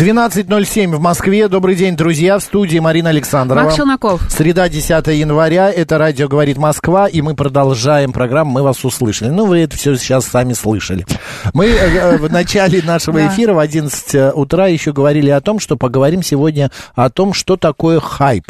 12.07 в Москве. Добрый день, друзья. В студии Марина Александрова. Макс Челноков. Среда, 10 января. Это радио «Говорит Москва». И мы продолжаем программу «Мы вас услышали». Ну, вы это все сейчас сами слышали. Мы э, э, в начале нашего эфира в 11 утра еще говорили о том, что поговорим сегодня о том, что такое хайп.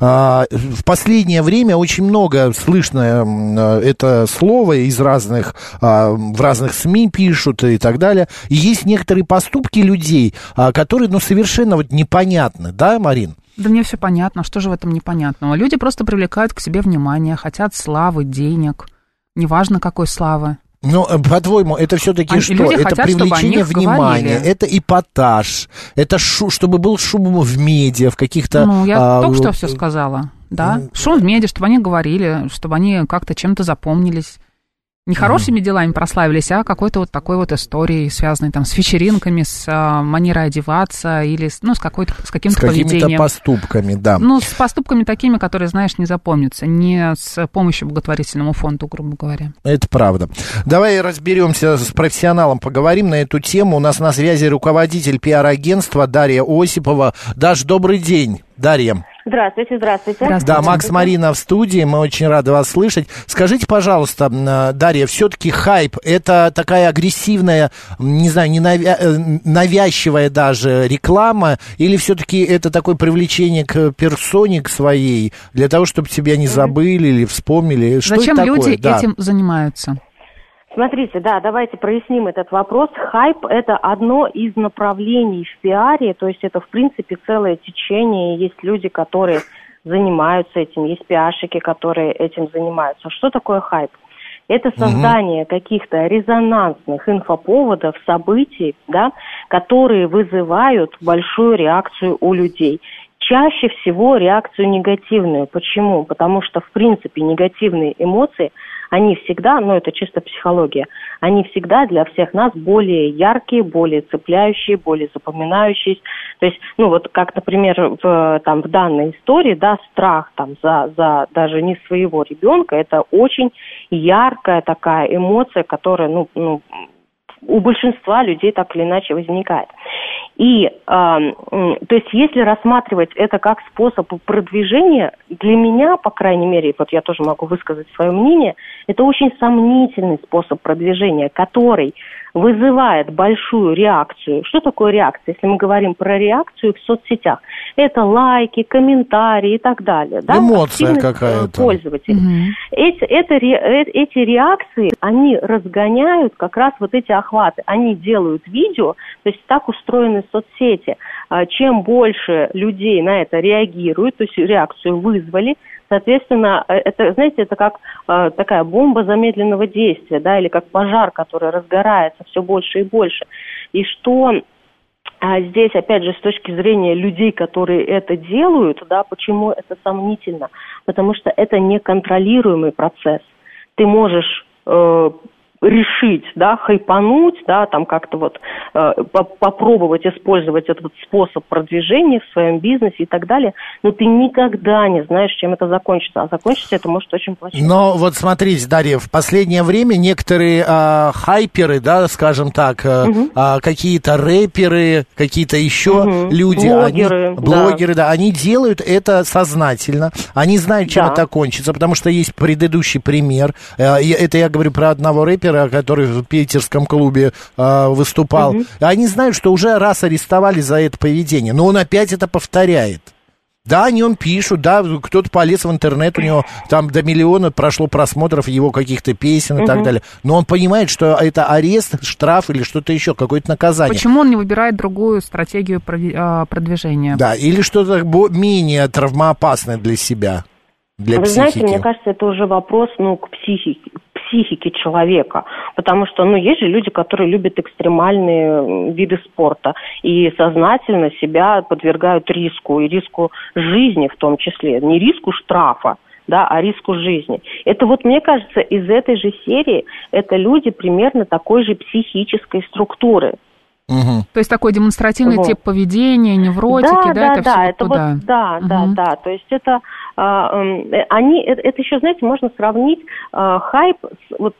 А, В последнее время очень много слышно э, это слово из разных, а, в разных СМИ пишут и так далее. И есть некоторые поступки людей, а, которые, ну, совершенно вот непонятны, да, Марин? Да мне все понятно, что же в этом непонятного? Люди просто привлекают к себе внимание, хотят славы, денег. Неважно, какой славы. Ну, э, по-твоему, это все-таки А что? люди это хотят, привлечение внимания, говорили. это эпатаж, это шу, чтобы был шум в медиа, в каких-то... Ну, я а, только что э, все сказала. Да, ну, шум в медиа, чтобы они говорили, чтобы они как-то чем-то запомнились. Не хорошими делами прославились, а какой-то вот такой вот историей, связанной там с вечеринками, с а, манерой одеваться или с, ну, с, какой-то, с С каким-то какими-то поведением. поступками, да. Ну, с поступками такими, которые, знаешь, не запомнятся, не с помощью благотворительному фонду, грубо говоря. Это правда. Давай разберемся с профессионалом, поговорим на эту тему. У нас на связи руководитель пиар-агентства Дарья Осипова. Даш, добрый день, Дарья. Здравствуйте, здравствуйте. Здравствуйте. Да, Макс Марина в студии, мы очень рады вас слышать. Скажите, пожалуйста, э, Дарья, все-таки хайп это такая агрессивная, не знаю, не навя- э, навязчивая даже реклама, или все-таки это такое привлечение к персоне к своей, для того, чтобы тебя не забыли или вспомнили? Что Зачем это такое? люди Да. этим занимаются? Смотрите, да, давайте проясним этот вопрос. Хайп – это одно из направлений в пиаре, то есть это, в принципе, целое течение. Есть люди, которые занимаются этим, есть пиарщики, которые этим занимаются. Что такое хайп? Это создание каких-то резонансных инфоповодов, событий, да, которые вызывают большую реакцию у людей. Чаще всего реакцию негативную. Почему? Потому что, в принципе, негативные эмоции, они всегда, ну это чисто психология, они всегда для всех нас более яркие, более цепляющие, более запоминающиеся. То есть, ну вот как, например, в, там, в данной истории, да, страх там за, за даже не своего ребенка, это очень яркая такая эмоция, которая, ну, ну у большинства людей так или иначе возникает. И, э, то есть, если рассматривать это как способ продвижения, для меня, по крайней мере, вот я тоже могу высказать свое мнение, это очень сомнительный способ продвижения, который вызывает большую реакцию. Что такое реакция? Если мы говорим про реакцию в соцсетях, это лайки, комментарии и так далее. Да? Эмоция э, какая-то. Пользователя. Мгм. Эти, это, э, эти реакции, они разгоняют как раз вот эти охваты. Они делают видео, то есть так устроены соцсети. А, Чем больше людей на это реагируют, то есть реакцию вызвали, соответственно, э, это, знаете, это как э, такая бомба замедленного действия, да, или как пожар, который разгорается все больше и больше. И что а здесь, опять же, с точки зрения людей, которые это делают, да, почему это сомнительно? Потому что это неконтролируемый процесс. Ты можешь э, решить, да, хайпануть, да, там как-то вот э, по- попробовать использовать этот способ продвижения в своем бизнесе и так далее, но ты никогда не знаешь, чем это закончится. А закончится это может очень плохо. Но вот смотрите, Дарья, в последнее время некоторые а, хайперы, да, скажем так, а, а, какие-то рэперы, какие-то еще Мгм. люди, Блогеры, они, да. блогеры, да, они делают это сознательно, они знают, чем Да. это кончится, потому что есть предыдущий пример. Э, Это я говорю про одного рэпера, который в питерском клубе а, выступал. Они знают, что уже раз арестовали за это поведение, но он опять это повторяет. Да, о нем пишут, да, кто-то полез в интернет, у него там до миллиона прошло просмотров его каких-то песен и так далее. Но он понимает, что это арест, штраф или что-то еще, какое-то наказание. Почему он не выбирает другую стратегию а, продвижения? Да, или что-то менее травмоопасное для себя, для Вы психики. знаете, мне кажется, это уже вопрос, ну, к психике, к психике человека, потому что, ну, есть же люди, которые любят экстремальные виды спорта и сознательно себя подвергают риску, и риску жизни в том числе, не риску штрафа, да, а риску жизни. Это вот, мне кажется, из этой же серии это люди примерно такой же психической структуры. Мгм. То есть такой демонстративный Вот. тип поведения, невротики, да, да, это да, все это туда. вот, да, да, Мгм. да. То есть это они, это, это еще, знаете, можно сравнить а, хайп. с- вот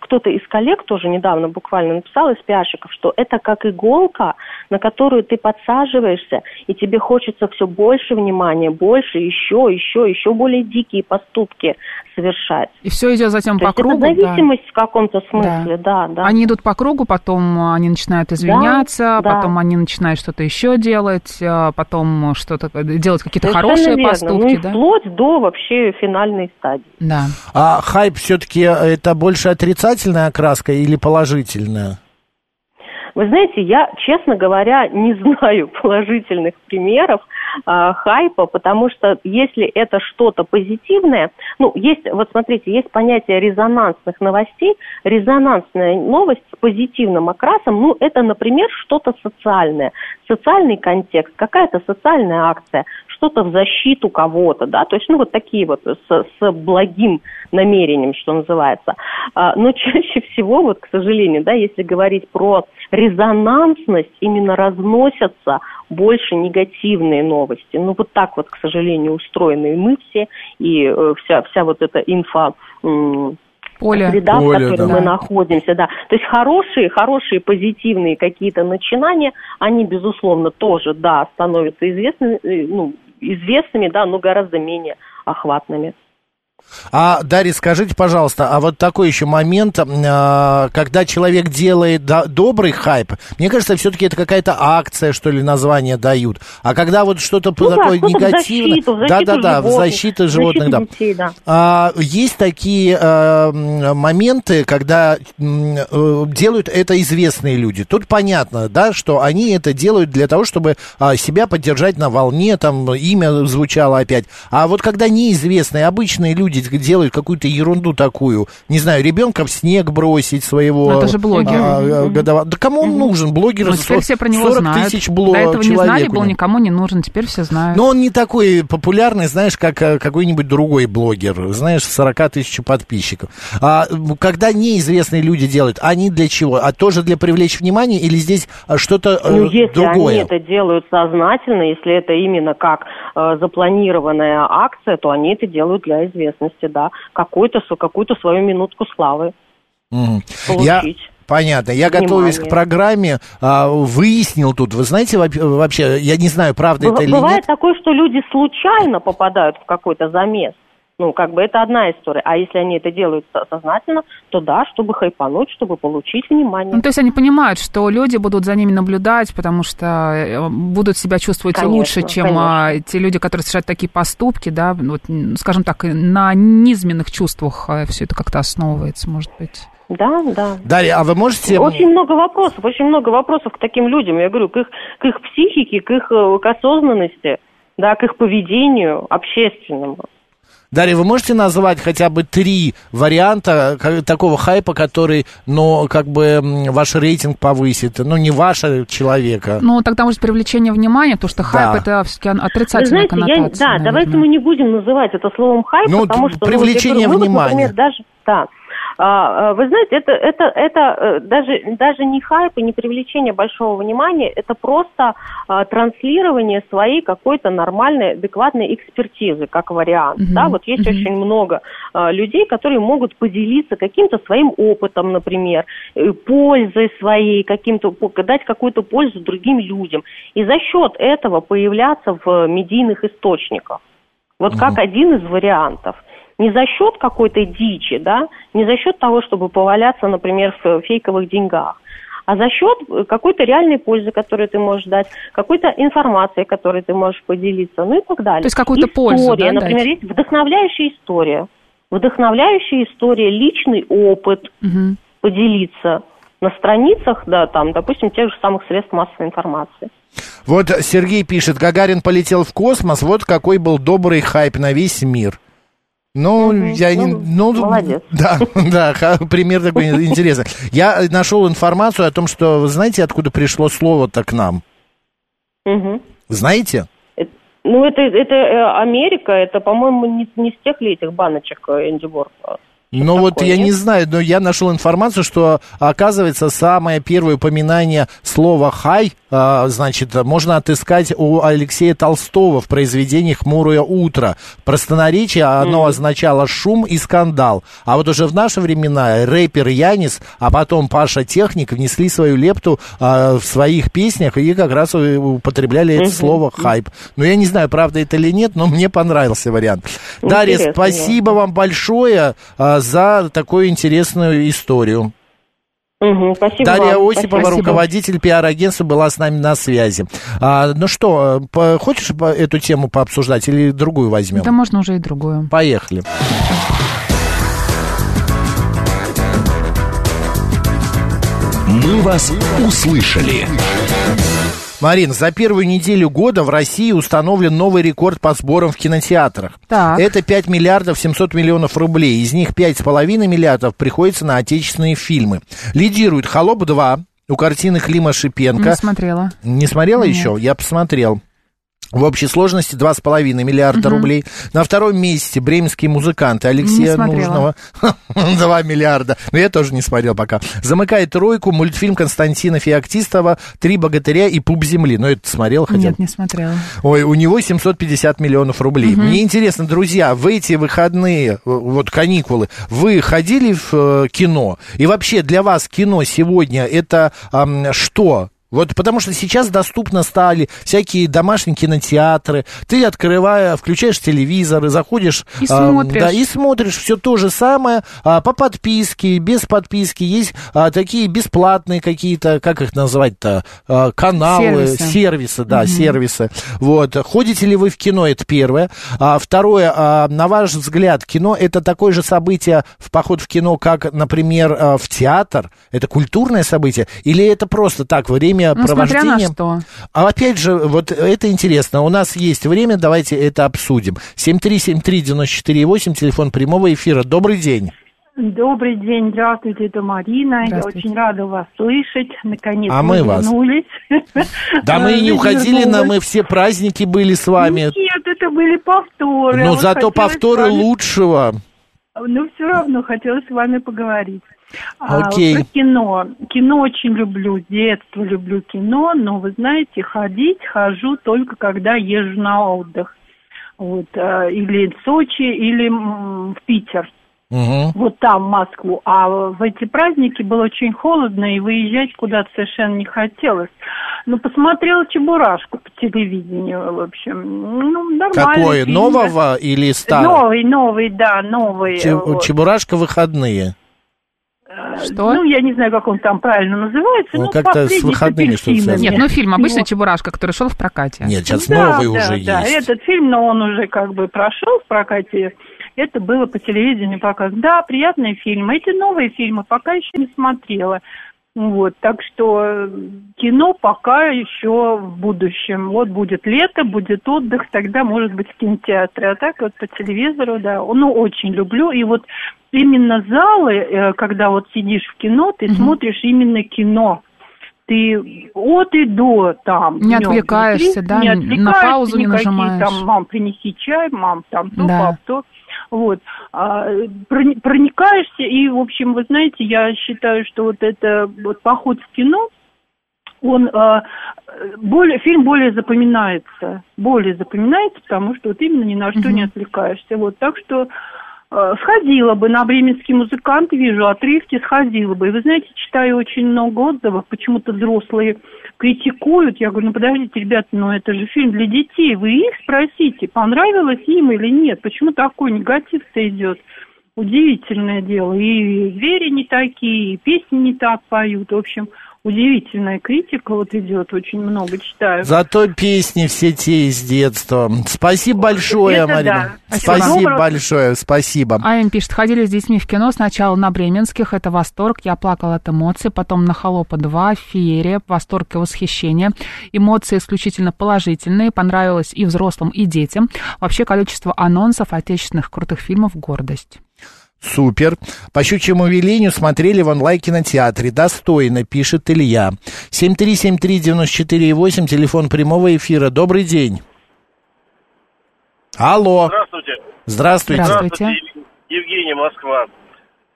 кто-то из коллег тоже недавно буквально написал из пиарщиков, что это как иголка, на которую ты подсаживаешься, и тебе хочется все больше внимания, больше, еще, еще, еще более дикие поступки совершать. И все идет затем То по есть это кругу. да. зависимость в каком-то смысле, да, да. Они идут по кругу, потом они начинают извиняться, да. потом они начинают что-то еще делать, а потом что-то делать какие-то Совершенно хорошие верно. поступки, ну, да? Вплоть до вообще финальной стадии. Да. А хайп все-таки это больше отрицательная окраска или положительная? Вы знаете, я, честно говоря, не знаю положительных примеров а, хайпа, потому что если это что-то позитивное, ну, есть, вот смотрите, есть понятие резонансных новостей. Резонансная новость с позитивным окрасом, ну, это, например, что-то социальное, социальный контекст, какая-то социальная акция, что-то в защиту кого-то, да, то есть, ну, вот такие вот с, с благим намерением, что называется. А, но чаще всего, вот, к сожалению, да, если говорить про резонансность, именно разносятся больше негативные новости. Ну, вот так вот, к сожалению, устроены и мы все, и э, вся, вся вот эта инфа... Поле. среда, в Поле, которой да. мы находимся, да. То есть хорошие, хорошие, позитивные какие-то начинания, они, безусловно, тоже, да, становятся известными, э, ну, известными, да, но гораздо менее охватными. А, Дарья, скажите, пожалуйста, а вот такой еще момент, а, когда человек делает до- добрый хайп, мне кажется, все-таки это какая-то акция, что ли, название дают. А когда вот что-то Ну да, такое в негативное... защиту, в защиту Да-да-да, в животных, защиту животных, защиту да. детей, да. А, есть такие м, моменты, когда э, делают это известные люди. Тут понятно, да, что они это делают для того, чтобы а, себя поддержать на волне, там имя звучало опять. А вот когда неизвестные, обычные люди делают какую-то ерунду такую, не знаю, ребенка в снег бросить своего... Ну, это же блогер. а, а, годова- Да кому он нужен? Блогер Ну, теперь все про него 40 знают. тысяч бло- До этого не человек знали, был никому не нужен, теперь все знают. Но он не такой популярный, знаешь, как э, какой-нибудь другой блогер, знаешь, с 40 тысяч подписчиков. А когда неизвестные люди делают, они для чего? А тоже для привлечь внимание или здесь а, что-то э, Ну, если другое? они это делают сознательно, если это именно как э, запланированная акция, то они это делают для известности, да. Какую-то, какую-то свою минутку славы. Я... получить. Понятно. Я Внимание. готовясь к программе, а, выяснил тут, вы знаете, во- вообще, я не знаю, правда Быва- это или Бывает нет. такое, что люди случайно попадают в какой-то замес. Ну, как бы это одна история. А если они это делают со- сознательно, то да, чтобы хайпануть, чтобы получить внимание. Ну, то есть они понимают, что люди будут за ними наблюдать, потому что э, будут себя чувствовать Конечно, лучше, чем а, те люди, которые совершают такие поступки, да, вот, скажем так, на низменных чувствах все это как-то основывается, может быть. Да, да. Дарья, а вы можете... Очень много вопросов, очень много вопросов к таким людям. Я говорю, к их, к их психике, к их э, к осознанности, да, к их поведению общественному. Дарья, вы можете назвать хотя бы три варианта ка- такого хайпа, который, ну, как бы ваш рейтинг повысит, ну, не вашего человека. Ну, тогда, может, привлечение внимания, потому что хайп Да. это все-таки Вы отрицательная знаете, я, да, давайте наверное. мы не будем называть это словом хайп, Ну, потому что ну, привлечение говорю, вот, внимания. например, даже, да, А, а, вы знаете, это, это, это э, даже, даже не хайп и не привлечение большого внимания, это просто а, транслирование своей какой-то нормальной, адекватной экспертизы, как вариант. Мгм, Да, вот есть мгм. очень много а, людей, которые могут поделиться каким-то своим опытом, например, э, пользой своей, каким-то, дать какую-то пользу другим людям. И за счет этого появляться в медийных источниках. Вот как один из вариантов. Не за счет какой-то дичи, да, не за счет того, чтобы поваляться, например, в фейковых деньгах, а за счет какой-то реальной пользы, которую ты можешь дать, какой-то информации, которой ты можешь поделиться, ну и так далее. То есть какую-то история, пользу, да, например, дать? есть вдохновляющая история, вдохновляющая история, личный опыт Мгм. поделиться на страницах, да, там, допустим, тех же самых средств массовой информации. Вот Сергей пишет, Гагарин полетел в космос, вот какой был добрый хайп на весь мир. Ну, Мгм. я не... Ну, молодец. Да, да, пример такой интересный. Я нашел информацию о том, что, вы знаете, откуда пришло слово-то к нам? Мгм. Знаете? Это- Ну, это, это э, Америка, это, по-моему, не, не с тех ли этих баночек э, Энди Борка. Ну вот такое, я нет? не знаю, но я нашел информацию, что оказывается самое первое упоминание слова «хай», а, значит, можно отыскать у Алексея Толстого в произведении «Хмурое утро». Простонаречие оно означало шум и скандал. А вот уже в наши времена рэпер Янис, а потом Паша Техник внесли свою лепту а, в своих песнях и как раз употребляли это слово «хайп». Ну я не знаю, правда это или нет, но мне понравился вариант. Дарья, Интересно, спасибо вам большое а, за такую интересную историю. Мгм, спасибо Дарья вам. Осипова, Спасибо. руководитель пиар-агентства, была с нами на связи. А, ну что, по- хочешь по- эту тему пообсуждать или другую возьмем? Да можно уже и другую. Поехали. «Мы вас услышали». Марин, за первую неделю года в России установлен новый рекорд по сборам в кинотеатрах. Так. Это 5 миллиардов 700 миллионов рублей. Из них 5,5 миллиардов приходится на отечественные фильмы. Лидирует «Холоп-2», у картины Клима Шипенко. Не смотрела. Не смотрела еще? Я посмотрел. В общей сложности 2,5 миллиарда рублей. На втором месте бременские музыканты Алексея. Нужного. 2 миллиарда. Но я тоже не смотрел пока. Замыкает тройку мультфильм Константина Феоктистова «Три богатыря и пуп земли». Ну, это смотрел хотя Нет, не смотрела. Ой, у него 750 миллионов рублей. Мне интересно, друзья, в эти выходные, э, вот каникулы, вы ходили в э, кино? И вообще для вас кино сегодня это ам, что? Вот потому что сейчас доступно стали всякие домашние кинотеатры. Ты открывая, включаешь телевизор, и заходишь... И а, смотришь. да, и смотришь все то же самое а, по подписке, без подписки. Есть а, такие бесплатные какие-то, как их назвать-то, а, каналы, Сервисы. сервисы, да, сервисы. Вот. Ходите ли вы в кино, это первое. А, второе, а, на ваш взгляд, кино это такое же событие в поход в кино, как, например, а, в театр? Это культурное событие? Или это просто так, время Ну, смотря провождения? на что. А опять же, вот это интересно. У нас есть время, давайте это обсудим. 7373948, телефон прямого эфира. Добрый день. Добрый день, здравствуйте, это Марина. Я Здравствуйте. очень рада вас слышать. Наконец А мы вас. вернулись. Да мы и не уходили, на, вернулась. мы все праздники были с вами. Нет, это были повторы. Но Вот зато повторы лучшего. Но все равно хотелось с вами поговорить. А, Окей. про кино. Кино очень люблю, с детства люблю кино, но вы знаете, ходить хожу только когда езжу на отдых. Вот, э, или в Сочи, или в Питер. Мгм. вот там, в Москву. А в эти праздники было очень холодно, и выезжать куда-то совершенно не хотелось. Ну, посмотрела «Чебурашку» по телевидению, в общем. Ну, нормально. Какое? Нового или старого? Новый, новый, да, новый. Че- вот. Чебурашка выходные. Что? Ну, я не знаю, как он там правильно называется. Ну, ну, как-то с выходными что-то. Нет, ну фильм обычно Вот. Чебурашка, который шел в прокате. Нет, сейчас Да, новый да, уже да, есть. этот фильм, но он уже как бы прошел в прокате. Это было по телевидению показ. Да, приятный фильм. Эти новые фильмы пока еще не смотрела. Вот, так что кино пока еще в будущем. Вот будет лето, будет отдых, тогда может быть в кинотеатре. А так вот по телевизору, да, ну очень люблю. И вот именно залы, э, когда вот сидишь в кино, ты смотришь именно кино. Ты от и до там. Не отвлекаешься, внутри, да, не на отвлекаешься, паузу не нажимаешь. Там, мам, принеси чай, мам, там то, Да. пап, то. Вот. А, прони- проникаешься, и, в общем, вы знаете, я считаю, что вот это вот поход в кино, он а, более, фильм более запоминается, более запоминается, потому что вот именно ни на что не отвлекаешься. Вот, так что сходила бы на бременский музыкант, вижу отрывки, сходила бы. И вы знаете, читаю очень много отзывов, почему-то взрослые критикуют. Я говорю, ну подождите, ребята, ну это же фильм для детей. Вы их спросите, понравилось им или нет. Почему такой негатив-то идет? Удивительное дело. И звери не такие, и песни не так поют. В общем, удивительная критика вот идет, очень много читаю. Зато песни все те из детства. Спасибо большое, Это Марина. да. Спасибо большое, спасибо. Айн пишет, ходили с детьми в кино сначала на Бременских, это восторг, я плакала от эмоций, потом на Холопа 2, феерия, восторг и восхищение. Эмоции исключительно положительные, понравилось и взрослым, и детям. Вообще количество анонсов отечественных крутых фильмов – гордость. Супер. По щучьему велению смотрели в онлайн-кинотеатре. Достойно, пишет Илья. 7373948, телефон прямого эфира. Добрый день. Алло. Здравствуйте. Здравствуйте. Здравствуйте. Ев- Евгений, Москва.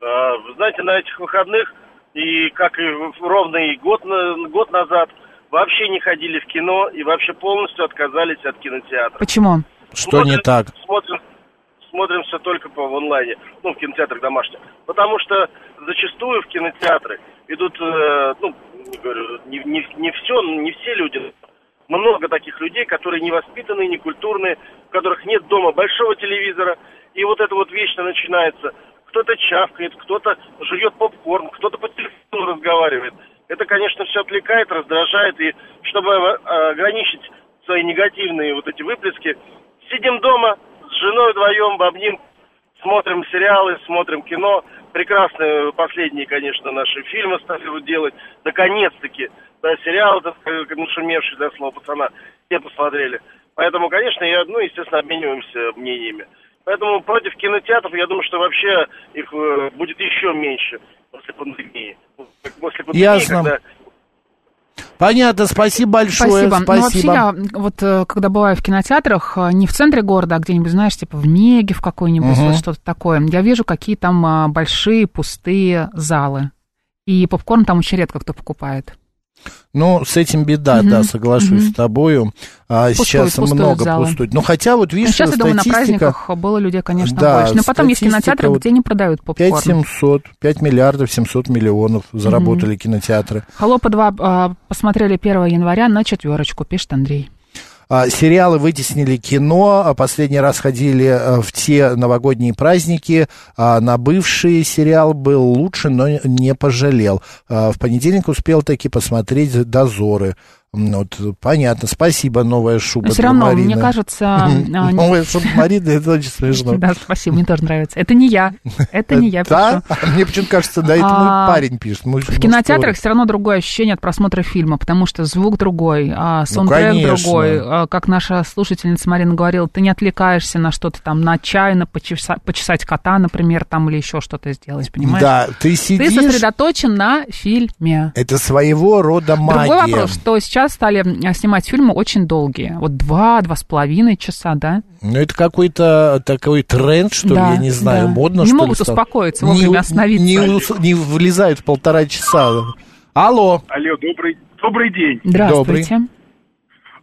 А, Вы знаете, на этих выходных, и как и в- ровно и год, на- год назад, вообще не ходили в кино и вообще полностью отказались от кинотеатра. Почему? Что не так? Смотрим, смотрим все только по в онлайне, ну, в кинотеатрах домашних. Потому что зачастую в кинотеатры идут, э, ну, не не, не, не все, не все люди, много таких людей, которые не воспитанные, не культурные, у которых нет дома большого телевизора, и вот это вот вечно начинается. Кто-то чавкает, кто-то жует попкорн, кто-то по телефону разговаривает. Это, конечно, все отвлекает, раздражает, и чтобы ограничить свои негативные вот эти выплески, сидим дома с женой вдвоем, бобним, смотрим сериалы, смотрим кино. Прекрасные последние, конечно, наши фильмы стали вот делать. Наконец-таки, да, сериалы, так сказать, нашумевшие, да, слово пацана, все посмотрели. Поэтому, конечно, я, ну, естественно, обмениваемся мнениями. Поэтому против кинотеатров, я думаю, что вообще их э, будет еще меньше после пандемии. После пандемии, Ясно. когда Понятно, спасибо большое. Спасибо. Ну, вообще, я вот э, когда бываю в кинотеатрах, э, не в центре города, а где-нибудь, знаешь, типа в Меге в какой-нибудь, Мгм. вот что-то такое, я вижу, какие там а, большие пустые залы. И попкорн там очень редко кто покупает. Ну, с этим беда, Мгм, да, соглашусь мгм. с тобою. А, Пустуют, сейчас пустуют много залы. пустует. Ну, хотя вот, Ну, видишь, сейчас, я думаю, на праздниках было людей, конечно, Да, больше. Но потом есть кинотеатры, вот где не продают попкорн. 5 700, 5 миллиардов 700 миллионов заработали кинотеатры. Холопа 2 а, посмотрели 1 января на четверочку, пишет Андрей. А, сериалы вытеснили кино. А Последний раз ходили а, в те новогодние праздники. На бывший сериал был лучше, но не пожалел. В понедельник успел таки посмотреть «Дозоры». Вот, понятно. Спасибо, новая шуба Но все равно, Марины. мне кажется... а, Новая шуба Марины, это очень смешно. Да, спасибо, мне тоже нравится. Это не я, это не я Да? пишу. Мне почему-то кажется, да, это А, мой парень пишет. В кинотеатрах все равно другое ощущение от просмотра фильма, потому что звук другой, а саундтрек Ну, конечно. другой. А, Как наша слушательница Марина говорила, ты не отвлекаешься на что-то там, на чай, на почеса- почесать кота, например, там или еще что-то сделать, понимаешь? Да, ты Ты сидишь... сосредоточен на фильме. Это своего рода магия. Другой вопрос, что сейчас стали а, снимать фильмы очень долгие. Вот два, два с половиной часа, да? Ну, это какой-то такой тренд, что Да, ли, я не знаю, да. модно, Не что могут ли, стало? успокоиться, вовремя не, остановиться. Не, не влезают в полтора часа. Алло. Алло, добрый, добрый день. Здравствуйте.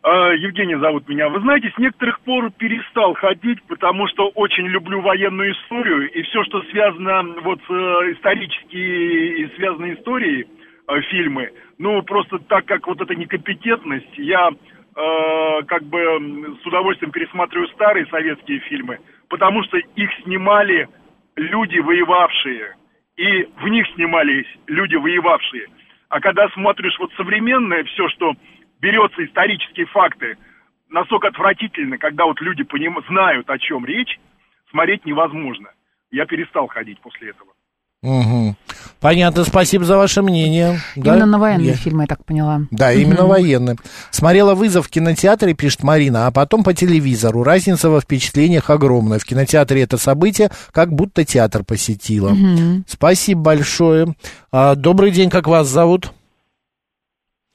А, Евгений зовут меня. Вы знаете, с некоторых пор перестал ходить, потому что очень люблю военную историю и все, что связано вот с э, исторические и связанные историей э, фильмы. Ну, просто так как вот эта некомпетентность, я э, как бы с удовольствием пересматриваю старые советские фильмы, потому что их снимали люди, воевавшие. И в них снимались люди, воевавшие. А когда смотришь вот современное, все, что берется исторические факты, настолько отвратительно, когда вот люди поним... знают, о чем речь, смотреть невозможно. Я перестал ходить после этого. Мгм. Понятно, спасибо за ваше мнение. Да? Именно на военные Я- фильмы, я так поняла. Да, именно военные. Смотрела вызов в кинотеатре, пишет Марина, а потом по телевизору. Разница во впечатлениях огромная. В кинотеатре это событие, как будто театр посетила. Спасибо большое. А, добрый день, как вас зовут?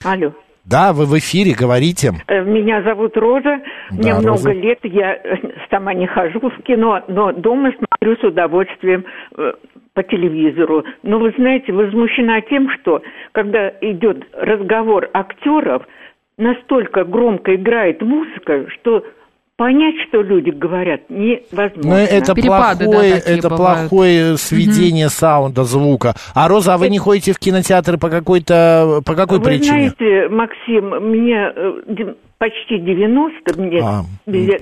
Алло. Да, вы в эфире, говорите. Э, Меня зовут Роза. Мне Да, много Роза. лет. Я сама не хожу в кино, но дома смотрю с удовольствием э, по телевизору. Но вы знаете, возмущена тем, что когда идет разговор актеров, настолько громко играет музыка, что понять, что люди говорят, невозможно. Ну, это Перепады, да, плохое, такие это бывают. плохое сведение саунда, звука. А Роза, а вы не ходите в кинотеатр по какой-то, по какой Вы причине? знаете, Максим, меня э, почти 90, мне А,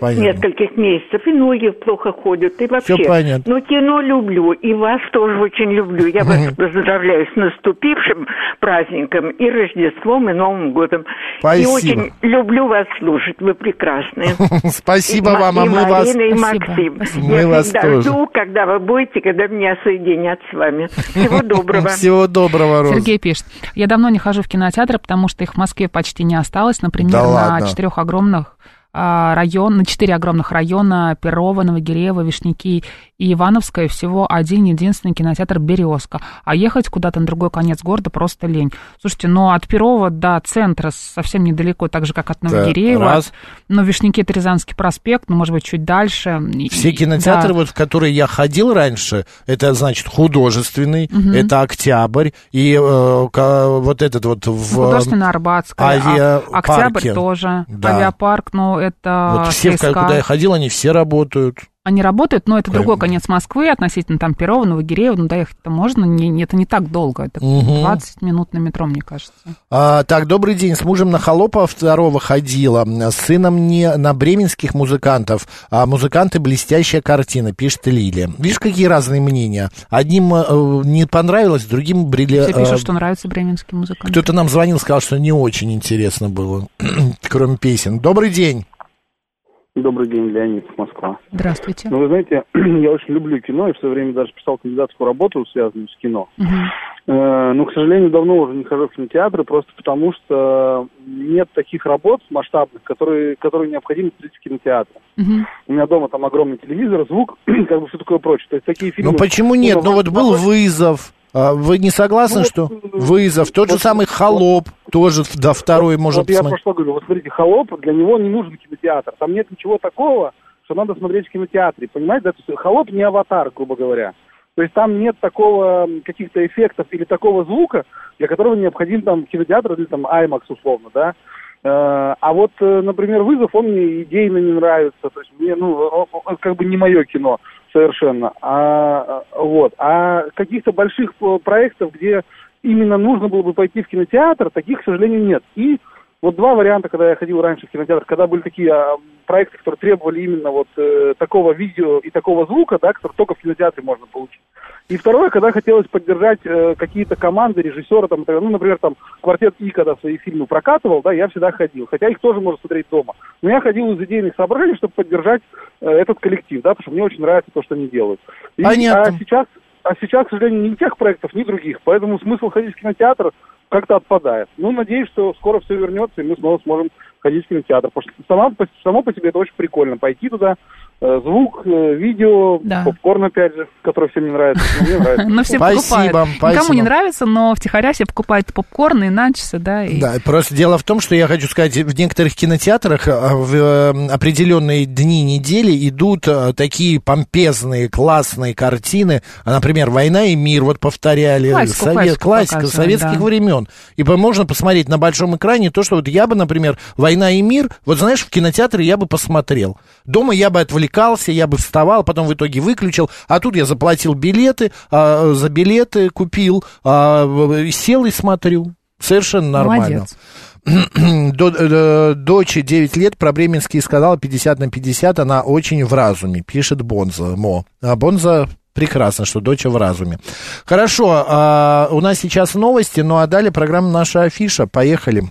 понятно. нескольких месяцев, и ноги плохо ходят, и вообще. Всё понятно. Но кино люблю, и вас тоже очень люблю. Я вас поздравляю с наступившим праздником, и Рождеством, и Новым годом. Спасибо. И очень люблю вас слушать, вы прекрасные. Спасибо И вам, а и мы вас... Марина, и Максим. спасибо. Мы Я вас всегда тоже. жду, когда вы будете, когда меня соединят с вами. Всего доброго. Всего доброго, Роза. Сергей пишет, я давно не хожу в кинотеатры, потому что их в Москве почти не осталось. Например, Да на ладно? четырех огромных а, район, на четыре огромных района Перова, Новогиреево, Вишняки и Ивановская всего один единственный кинотеатр «Березка». А ехать куда-то на другой конец города просто лень. Слушайте, ну от Перова до центра совсем недалеко, так же, как от Новогиреева. раз. Но Вишняки это Рязанский проспект, ну, может быть, чуть дальше. Все кинотеатры, да. вот, в которые я ходил раньше, это, значит, художественный, Мгм. это Октябрь, и э, вот этот вот в... Художественная Арбатская, а- авиапарке. Октябрь тоже, Да. авиапарк, но это Вот все, КСК. куда я ходил, они все работают. Они работают, но это Прям. другой конец Москвы, относительно там Перова, Новогиреева, ну доехать-то можно, не, это не так долго, это Мгм. 20 минут на метро, мне кажется. А, так, добрый день. С мужем на Холопа второго ходила. С сыном не на бременских музыкантов, а музыканты блестящая картина, пишет Лилия. Видишь, какие разные мнения. Одним э, не понравилось, другим брили... Все пишут, э, что нравится бременский музыкант. Кто-то нам звонил, сказал, что не очень интересно было, кроме песен. Добрый день. Добрый день, Леонид, Москва. Здравствуйте. Ну, вы знаете, я очень люблю кино, и в свое время даже писал кандидатскую работу, связанную с кино. Мгм. Э, Но, к сожалению, давно уже не хожу в кинотеатры, просто потому что нет таких работ масштабных, которые, которые необходимо смотреть в кинотеатре. Мгм. У меня дома там огромный телевизор, звук, как бы все такое прочее. То есть такие фильмы... Ну почему нет? Ну вот был вы вызов. А Вы не согласны, Ну, что вызов? Тот же самый холоп, тоже да, второй можно Вот я посмотреть. прошло говорю, вот смотрите, «Холоп», для него не нужен кинотеатр. Там нет ничего такого, что надо смотреть в кинотеатре, понимаете? да? «Холоп» не аватар, грубо говоря. То есть там нет такого каких-то эффектов или такого звука, для которого необходим там кинотеатр или там IMAX условно, да. Э, А вот, э, например, «Вызов», он мне идейно не нравится. То есть мне, ну, как бы не мое кино совершенно. А, вот. А каких-то больших э, проектов, где именно нужно было бы пойти в кинотеатр, таких, к сожалению, нет. И вот два варианта, когда я ходил раньше в кинотеатр, когда были такие а, проекты, которые требовали именно вот э, такого видео и такого звука, да, который только в кинотеатре можно получить. И второе, когда хотелось поддержать э, какие-то команды, режиссера, там, ну, например, там, «Квартет И», когда свои фильмы прокатывал, да, я всегда ходил, хотя их тоже можно смотреть дома. Но я ходил из идейных соображений, чтобы поддержать э, этот коллектив, да, потому что мне очень нравится то, что они делают. И, Понятно. А сейчас, а сейчас, к сожалению, ни тех проектов, ни других, поэтому смысл ходить в кинотеатр как-то отпадает. Ну, надеюсь, что скоро все вернется, и мы снова сможем ходить в кинотеатр. Потому что сама, по- само по себе это очень прикольно. Пойти туда, звук, э, видео, Да. попкорн, опять же, который всем не нравится. Но мне нравится. Но все Спасибо, покупают. Никому не нравится, но втихаря все покупают попкорн и начосы, да. Да, просто дело в том, что я хочу сказать, в некоторых кинотеатрах а, в э, определенные дни недели идут такие помпезные, классные картины, А, например, «Война и мир», вот повторяли, Классику, совет- классика советских да. времен. И можно посмотреть на большом экране то, что вот я бы, например, «Война и мир», вот знаешь, в кинотеатре я бы посмотрел. Дома я бы отвлекался, я бы вставал, потом в итоге выключил, а тут я заплатил билеты, а, за билеты купил, а, сел и смотрю. Совершенно нормально. Молодец. Э, Дочь 9 лет про Бременские сказала 50 на 50, она очень в разуме, пишет Бонза. Мо. А Бонза прекрасно, что дочь в разуме. Хорошо, а, у нас сейчас новости, ну а далее программа «Наша афиша». Поехали.